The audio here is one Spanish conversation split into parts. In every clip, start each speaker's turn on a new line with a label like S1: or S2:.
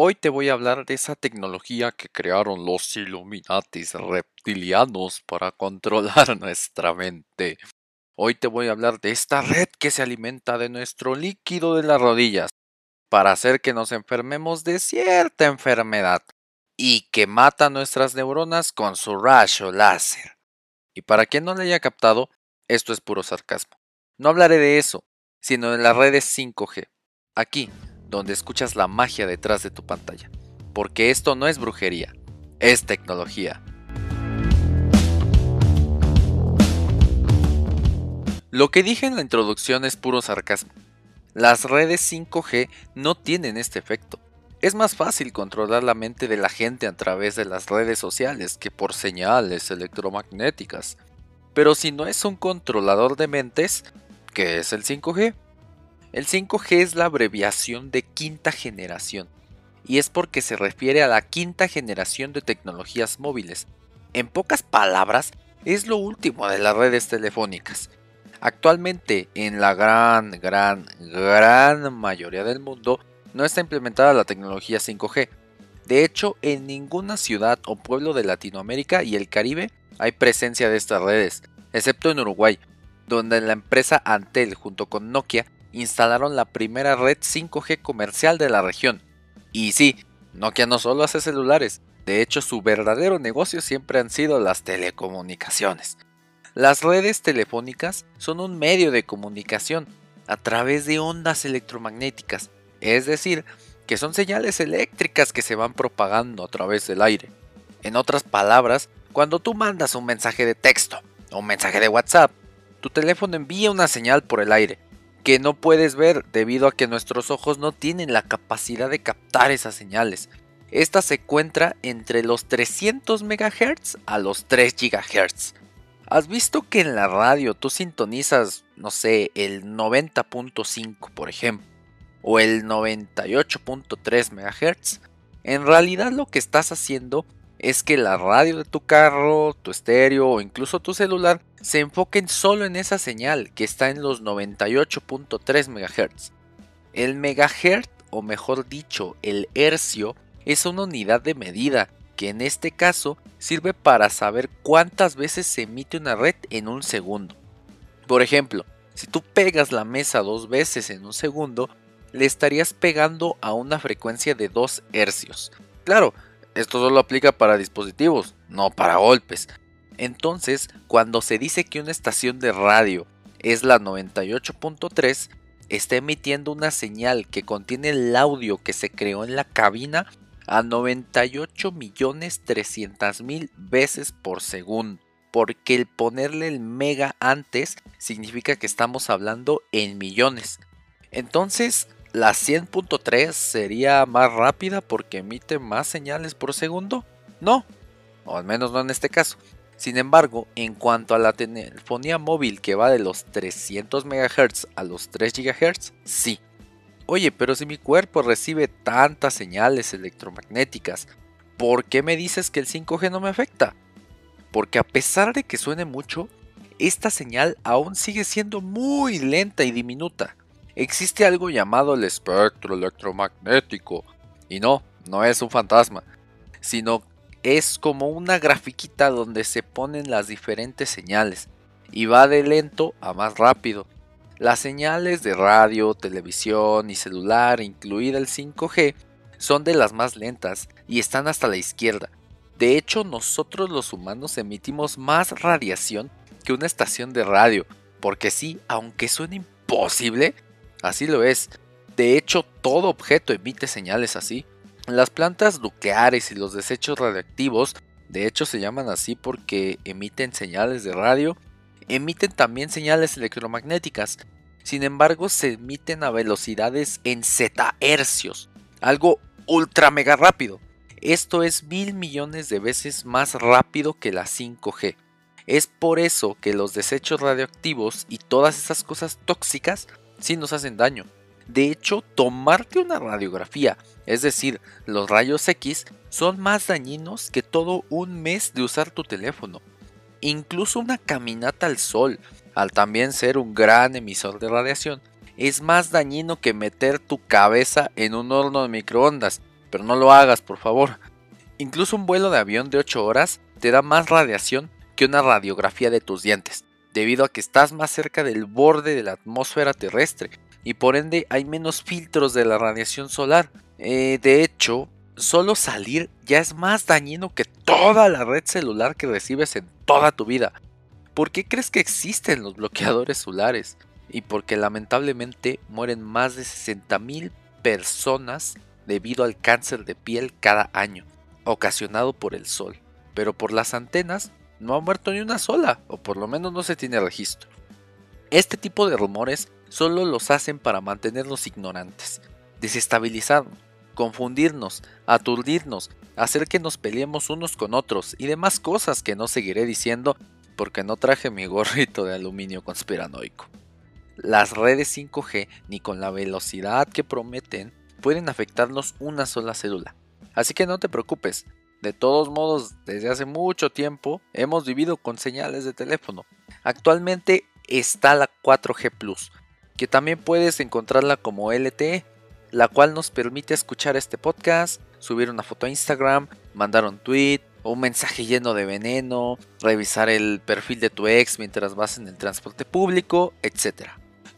S1: Hoy te voy a hablar de esa tecnología que crearon los Illuminatis reptilianos para controlar nuestra mente. Hoy te voy a hablar de esta red que se alimenta de nuestro líquido de las rodillas para hacer que nos enfermemos de cierta enfermedad y que mata nuestras neuronas con su rayo láser. Y para quien no le haya captado, esto es puro sarcasmo. No hablaré de eso, sino de las redes 5G. Aquí, donde escuchas la magia detrás de tu pantalla. Porque esto no es brujería, es tecnología. Lo que dije en la introducción es puro sarcasmo. Las redes 5G no tienen este efecto. Es más fácil controlar la mente de la gente a través de las redes sociales que por señales electromagnéticas. Pero si no es un controlador de mentes, ¿qué es el 5G? El 5G es la abreviación de quinta generación, y es porque se refiere a la quinta generación de tecnologías móviles. En pocas palabras, es lo último de las redes telefónicas. Actualmente, en la gran, gran, gran mayoría del mundo, no está implementada la tecnología 5G. De hecho, en ninguna ciudad o pueblo de Latinoamérica y el Caribe hay presencia de estas redes, excepto en Uruguay, donde la empresa Antel junto con Nokia instalaron la primera red 5G comercial de la región. Y sí, Nokia no solo hace celulares, de hecho su verdadero negocio siempre han sido las telecomunicaciones. Las redes telefónicas son un medio de comunicación a través de ondas electromagnéticas, es decir, que son señales eléctricas que se van propagando a través del aire. En otras palabras, cuando tú mandas un mensaje de texto o un mensaje de WhatsApp, tu teléfono envía una señal por el aire que no puedes ver debido a que nuestros ojos no tienen la capacidad de captar esas señales. Esta se encuentra entre los 300 MHz a los 3 GHz. ¿Has visto que en la radio tú sintonizas, no sé, el 90.5 por ejemplo, o el 98.3 MHz? En realidad lo que estás haciendo es que la radio de tu carro, tu estéreo o incluso tu celular se enfoquen solo en esa señal que está en los 98.3 MHz. El megahertz, o mejor dicho, el hercio, es una unidad de medida que en este caso sirve para saber cuántas veces se emite una red en un segundo. Por ejemplo, si tú pegas la mesa dos veces en un segundo, le estarías pegando a una frecuencia de 2 hercios. Claro, esto solo aplica para dispositivos, no para golpes. Entonces, cuando se dice que una estación de radio es la 98.3, está emitiendo una señal que contiene el audio que se creó en la cabina a 98.300.000 veces por segundo. Porque el ponerle el mega antes significa que estamos hablando en millones. Entonces, la 100.3 sería más rápida porque emite más señales por segundo? No, o al menos no en este caso. Sin embargo, en cuanto a la telefonía móvil que va de los 300 MHz a los 3 GHz, sí. Oye, pero si mi cuerpo recibe tantas señales electromagnéticas, ¿por qué me dices que el 5G no me afecta? Porque a pesar de que suene mucho, esta señal aún sigue siendo muy lenta y diminuta existe algo llamado el espectro electromagnético. Y no, no es un fantasma, sino es como una grafiquita donde se ponen las diferentes señales y va de lento a más rápido. Las señales de radio, televisión y celular, incluida el 5G, son de las más lentas y están hasta la izquierda. De hecho, nosotros los humanos emitimos más radiación que una estación de radio, porque sí, aunque suene imposible, Así lo es. De hecho, todo objeto emite señales así. Las plantas nucleares y los desechos radioactivos, de hecho se llaman así porque emiten señales de radio, emiten también señales electromagnéticas. Sin embargo, se emiten a velocidades en zetahercios, algo ultra mega rápido. Esto es mil millones de veces más rápido que la 5G. Es por eso que los desechos radioactivos y todas esas cosas tóxicas sí nos hacen daño. De hecho, tomarte una radiografía, es decir, los rayos X, son más dañinos que todo un mes de usar tu teléfono. Incluso una caminata al sol, al también ser un gran emisor de radiación, es más dañino que meter tu cabeza en un horno de microondas, pero no lo hagas, por favor. Incluso un vuelo de avión de 8 horas te da más radiación que una radiografía de tus dientes, debido a que estás más cerca del borde de la atmósfera terrestre y por ende hay menos filtros de la radiación solar. Eh, de hecho, solo salir ya es más dañino que toda la red celular que recibes en toda tu vida. ¿Por qué crees que existen los bloqueadores solares? Y porque lamentablemente mueren más de 60.000 personas debido al cáncer de piel cada año, ocasionado por el sol. Pero por las antenas no ha muerto ni una sola, o por lo menos no se tiene registro. Este tipo de rumores solo los hacen para mantenernos ignorantes, desestabilizarnos, confundirnos, aturdirnos, hacer que nos peleemos unos con otros y demás cosas que no seguiré diciendo porque no traje mi gorrito de aluminio conspiranoico. Las redes 5G, ni con la velocidad que prometen, pueden afectarnos una sola célula. Así que no te preocupes, de todos modos, desde hace mucho tiempo hemos vivido con señales de teléfono. Actualmente está la 4G Plus, que también puedes encontrarla como LTE, la cual nos permite escuchar este podcast, subir una foto a Instagram, mandar un tweet, un mensaje lleno de veneno, revisar el perfil de tu ex mientras vas en el transporte público, etc.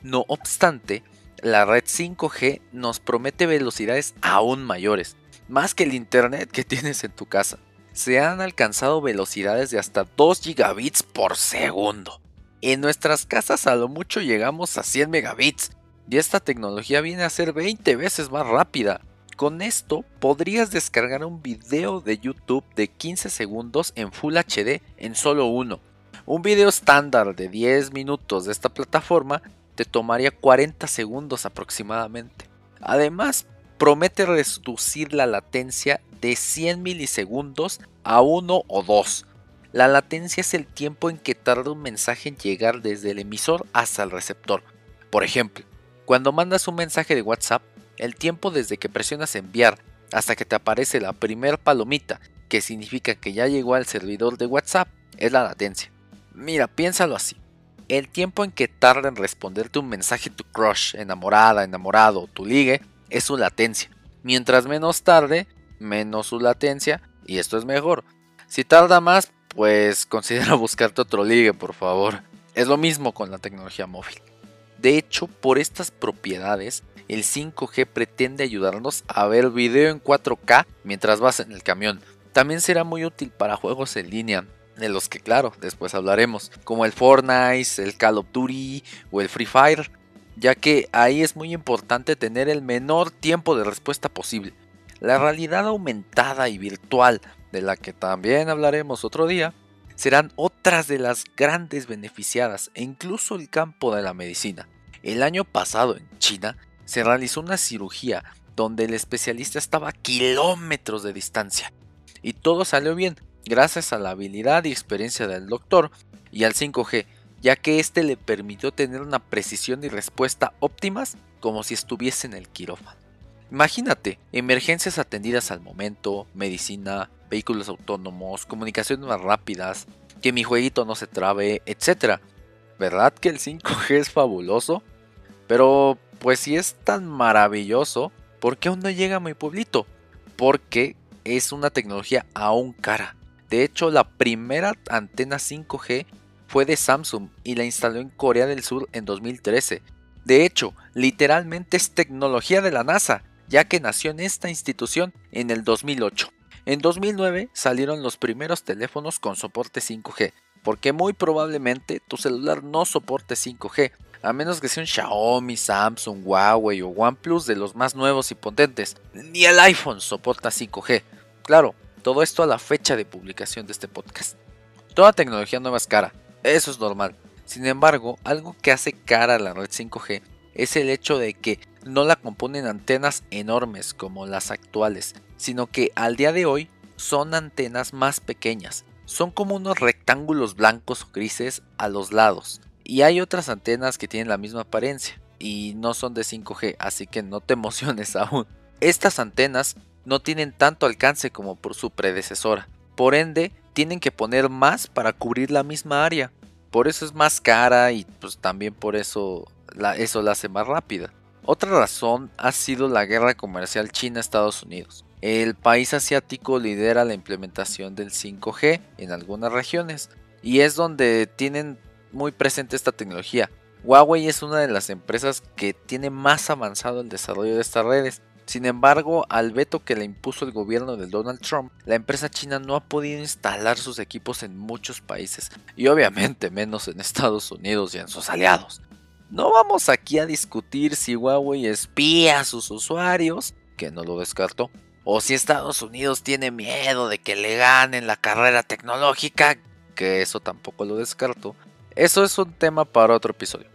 S1: No obstante, la red 5G nos promete velocidades aún mayores, más que el internet que tienes en tu casa. Se han alcanzado velocidades de hasta 2 gigabits por segundo. En nuestras casas a lo mucho llegamos a 100 megabits y esta tecnología viene a ser 20 veces más rápida. Con esto podrías descargar un video de YouTube de 15 segundos en Full HD en solo uno. Un video estándar de 10 minutos de esta plataforma te tomaría 40 segundos aproximadamente. Además, promete reducir la latencia de 100 milisegundos a 1 o 2. La latencia es el tiempo en que tarda un mensaje en llegar desde el emisor hasta el receptor. Por ejemplo, cuando mandas un mensaje de WhatsApp, el tiempo desde que presionas enviar hasta que te aparece la primer palomita, que significa que ya llegó al servidor de WhatsApp, es la latencia. Mira, piénsalo así. El tiempo en que tarda en responderte un mensaje tu crush, enamorada, enamorado, tu ligue, es su latencia. Mientras menos tarde, menos su latencia y esto es mejor. Si tarda más, pues considera buscarte otro ligue, por favor. Es lo mismo con la tecnología móvil. De hecho, por estas propiedades, el 5G pretende ayudarnos a ver video en 4K mientras vas en el camión. También será muy útil para juegos en línea, de los que claro, después hablaremos, como el Fortnite, el Call of Duty o el Free Fire ya que ahí es muy importante tener el menor tiempo de respuesta posible. La realidad aumentada y virtual, de la que también hablaremos otro día, serán otras de las grandes beneficiadas e incluso el campo de la medicina. El año pasado en China se realizó una cirugía donde el especialista estaba a kilómetros de distancia y todo salió bien gracias a la habilidad y experiencia del doctor y al 5G ya que este le permitió tener una precisión y respuesta óptimas como si estuviese en el quirófano. Imagínate, emergencias atendidas al momento, medicina, vehículos autónomos, comunicaciones más rápidas, que mi jueguito no se trabe, etc. ¿Verdad que el 5G es fabuloso? Pero, pues si es tan maravilloso, ¿por qué aún no llega a mi pueblito? Porque es una tecnología aún cara. De hecho, la primera antena 5G fue de Samsung y la instaló en Corea del Sur en 2013. De hecho, literalmente es tecnología de la NASA, ya que nació en esta institución en el 2008. En 2009 salieron los primeros teléfonos con soporte 5G, porque muy probablemente tu celular no soporte 5G, a menos que sea un Xiaomi, Samsung, Huawei o OnePlus de los más nuevos y potentes. Ni el iPhone soporta 5G. Claro, todo esto a la fecha de publicación de este podcast. Toda tecnología nueva es cara, eso es normal. Sin embargo, algo que hace cara a la red 5G es el hecho de que no la componen antenas enormes como las actuales, sino que al día de hoy son antenas más pequeñas. Son como unos rectángulos blancos o grises a los lados. Y hay otras antenas que tienen la misma apariencia y no son de 5G, así que no te emociones aún. Estas antenas no tienen tanto alcance como por su predecesora. Por ende, tienen que poner más para cubrir la misma área. Por eso es más cara y pues también por eso la, eso la hace más rápida. Otra razón ha sido la guerra comercial China-Estados Unidos. el país asiático lidera la implementación del 5G en algunas regiones y es donde tienen muy presente esta tecnología. Huawei es una de las empresas que tiene más avanzado el desarrollo de estas redes. Sin embargo, al veto que le impuso el gobierno de Donald Trump, la empresa china no ha podido instalar sus equipos en muchos países y obviamente menos en Estados Unidos y en sus aliados. No vamos aquí a discutir si Huawei espía a sus usuarios, que no lo descartó, o si Estados Unidos tiene miedo de que le ganen la carrera tecnológica, que eso tampoco lo descarto. Eso es un tema para otro episodio.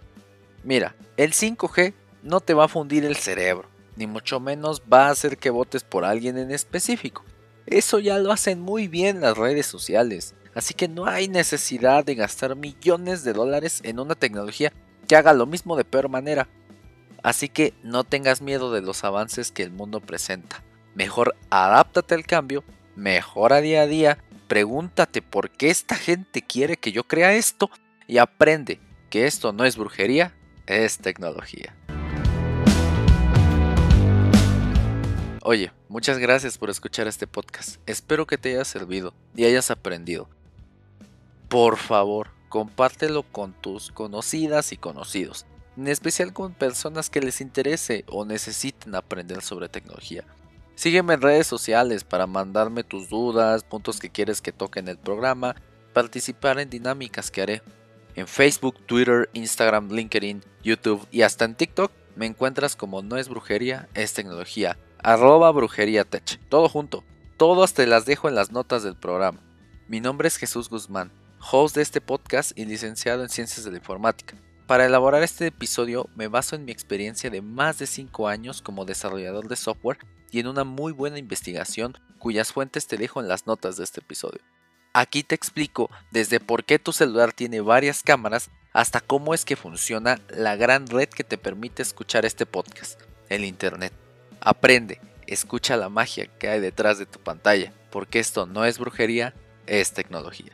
S1: Mira, el 5G no te va a fundir el cerebro, ni mucho menos va a hacer que votes por alguien en específico. Eso ya lo hacen muy bien las redes sociales, así que no hay necesidad de gastar millones de dólares en una tecnología que haga lo mismo de peor manera. Así que no tengas miedo de los avances que el mundo presenta. Mejor adáptate al cambio, mejora día a día, pregúntate por qué esta gente quiere que yo crea esto y aprende que esto no es brujería, es tecnología. Oye, muchas gracias por escuchar este podcast. Espero que te haya servido y hayas aprendido. Por favor, compártelo con tus conocidas y conocidos, en especial con personas que les interese o necesiten aprender sobre tecnología. Sígueme en redes sociales para mandarme tus dudas, puntos que quieres que toque en el programa, participar en dinámicas que haré. En Facebook, Twitter, Instagram, LinkedIn, YouTube y hasta en TikTok me encuentras como No es brujería, es tecnología. Arroba brujería tech. Todo junto. Todos te las dejo en las notas del programa. Mi nombre es Jesús Guzmán, host de este podcast y licenciado en Ciencias de la Informática. Para elaborar este episodio me baso en mi experiencia de más de 5 años como desarrollador de software y en una muy buena investigación cuyas fuentes te dejo en las notas de este episodio. Aquí te explico desde por qué tu celular tiene varias cámaras hasta cómo es que funciona la gran red que te permite escuchar este podcast, el Internet. Aprende, escucha la magia que hay detrás de tu pantalla, porque esto no es brujería, es tecnología.